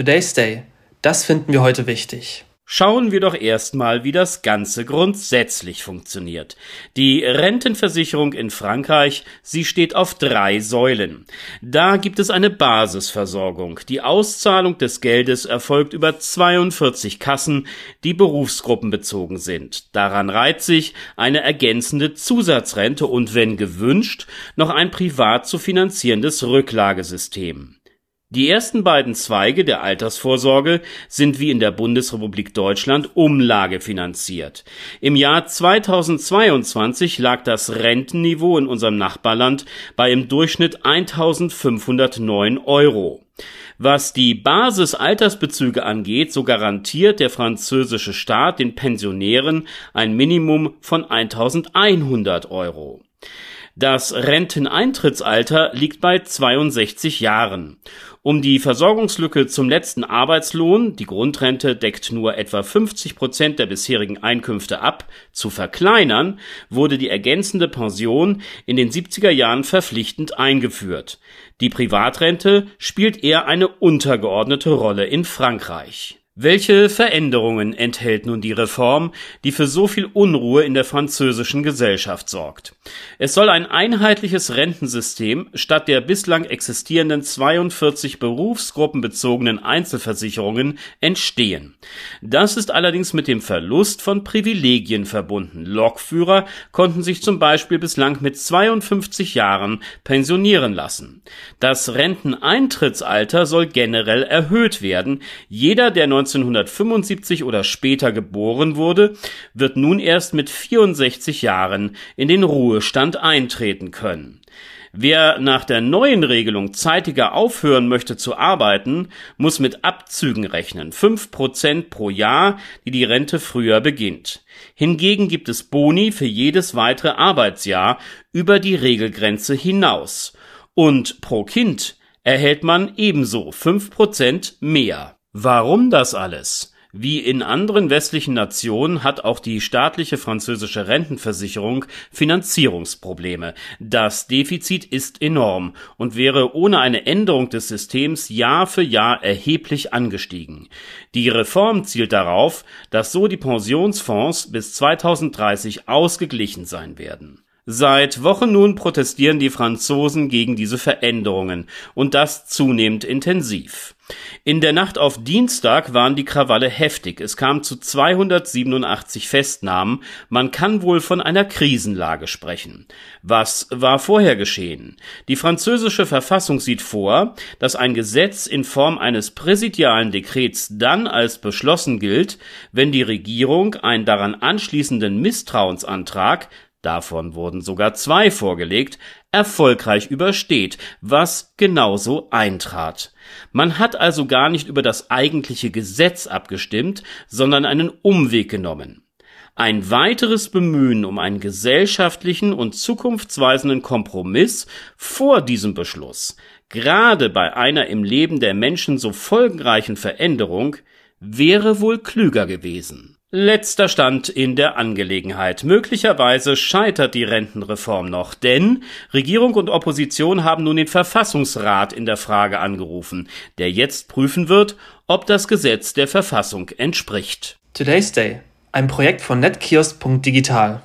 Today's Day. Das finden wir heute wichtig. Schauen wir doch erstmal, wie das Ganze grundsätzlich funktioniert. Die Rentenversicherung in Frankreich, sie steht auf drei Säulen. Da gibt es eine Basisversorgung. Die Auszahlung des Geldes erfolgt über 42 Kassen, die berufsgruppenbezogen sind. Daran reiht sich eine ergänzende Zusatzrente und, wenn gewünscht, noch ein privat zu finanzierendes Rücklagesystem. Die ersten beiden Zweige der Altersvorsorge sind wie in der Bundesrepublik Deutschland umlagefinanziert. Im Jahr 2022 lag das Rentenniveau in unserem Nachbarland bei im Durchschnitt 1509 Euro. Was die Basisaltersbezüge angeht, so garantiert der französische Staat den Pensionären ein Minimum von 1100 Euro. Das Renteneintrittsalter liegt bei 62 Jahren. Um die Versorgungslücke zum letzten Arbeitslohn, die Grundrente deckt nur etwa 50 Prozent der bisherigen Einkünfte ab, zu verkleinern, wurde die ergänzende Pension in den 70er Jahren verpflichtend eingeführt. Die Privatrente spielt eher eine untergeordnete Rolle in Frankreich welche Veränderungen enthält nun die Reform, die für so viel Unruhe in der französischen Gesellschaft sorgt? Es soll ein einheitliches Rentensystem statt der bislang existierenden 42 berufsgruppenbezogenen Einzelversicherungen entstehen. Das ist allerdings mit dem Verlust von Privilegien verbunden. Lokführer konnten sich zum Beispiel bislang mit 52 Jahren pensionieren lassen. Das Renteneintrittsalter soll generell erhöht werden. Jeder, der 1975 oder später geboren wurde, wird nun erst mit 64 Jahren in den Ruhestand eintreten können. Wer nach der neuen Regelung zeitiger aufhören möchte zu arbeiten, muss mit Abzügen rechnen, fünf Prozent pro Jahr, die die Rente früher beginnt. Hingegen gibt es Boni für jedes weitere Arbeitsjahr über die Regelgrenze hinaus. Und pro Kind erhält man ebenso fünf Prozent mehr. Warum das alles? Wie in anderen westlichen Nationen hat auch die staatliche französische Rentenversicherung Finanzierungsprobleme. Das Defizit ist enorm und wäre ohne eine Änderung des Systems Jahr für Jahr erheblich angestiegen. Die Reform zielt darauf, dass so die Pensionsfonds bis 2030 ausgeglichen sein werden. Seit Wochen nun protestieren die Franzosen gegen diese Veränderungen und das zunehmend intensiv. In der Nacht auf Dienstag waren die Krawalle heftig. Es kam zu 287 Festnahmen. Man kann wohl von einer Krisenlage sprechen. Was war vorher geschehen? Die französische Verfassung sieht vor, dass ein Gesetz in Form eines präsidialen Dekrets dann als beschlossen gilt, wenn die Regierung einen daran anschließenden Misstrauensantrag davon wurden sogar zwei vorgelegt, erfolgreich übersteht, was genauso eintrat. Man hat also gar nicht über das eigentliche Gesetz abgestimmt, sondern einen Umweg genommen. Ein weiteres Bemühen um einen gesellschaftlichen und zukunftsweisenden Kompromiss vor diesem Beschluss, gerade bei einer im Leben der Menschen so folgenreichen Veränderung, wäre wohl klüger gewesen. Letzter Stand in der Angelegenheit. Möglicherweise scheitert die Rentenreform noch, denn Regierung und Opposition haben nun den Verfassungsrat in der Frage angerufen, der jetzt prüfen wird, ob das Gesetz der Verfassung entspricht. Today's Day, ein Projekt von netkiosk.digital.